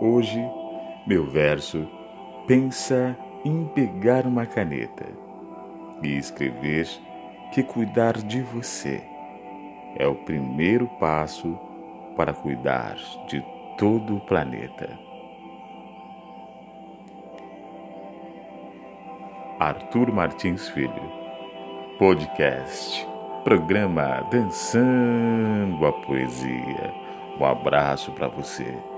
Hoje, meu verso pensa em pegar uma caneta e escrever que cuidar de você é o primeiro passo para cuidar de todo o planeta. Arthur Martins Filho, podcast, programa Dançando a Poesia. Um abraço para você.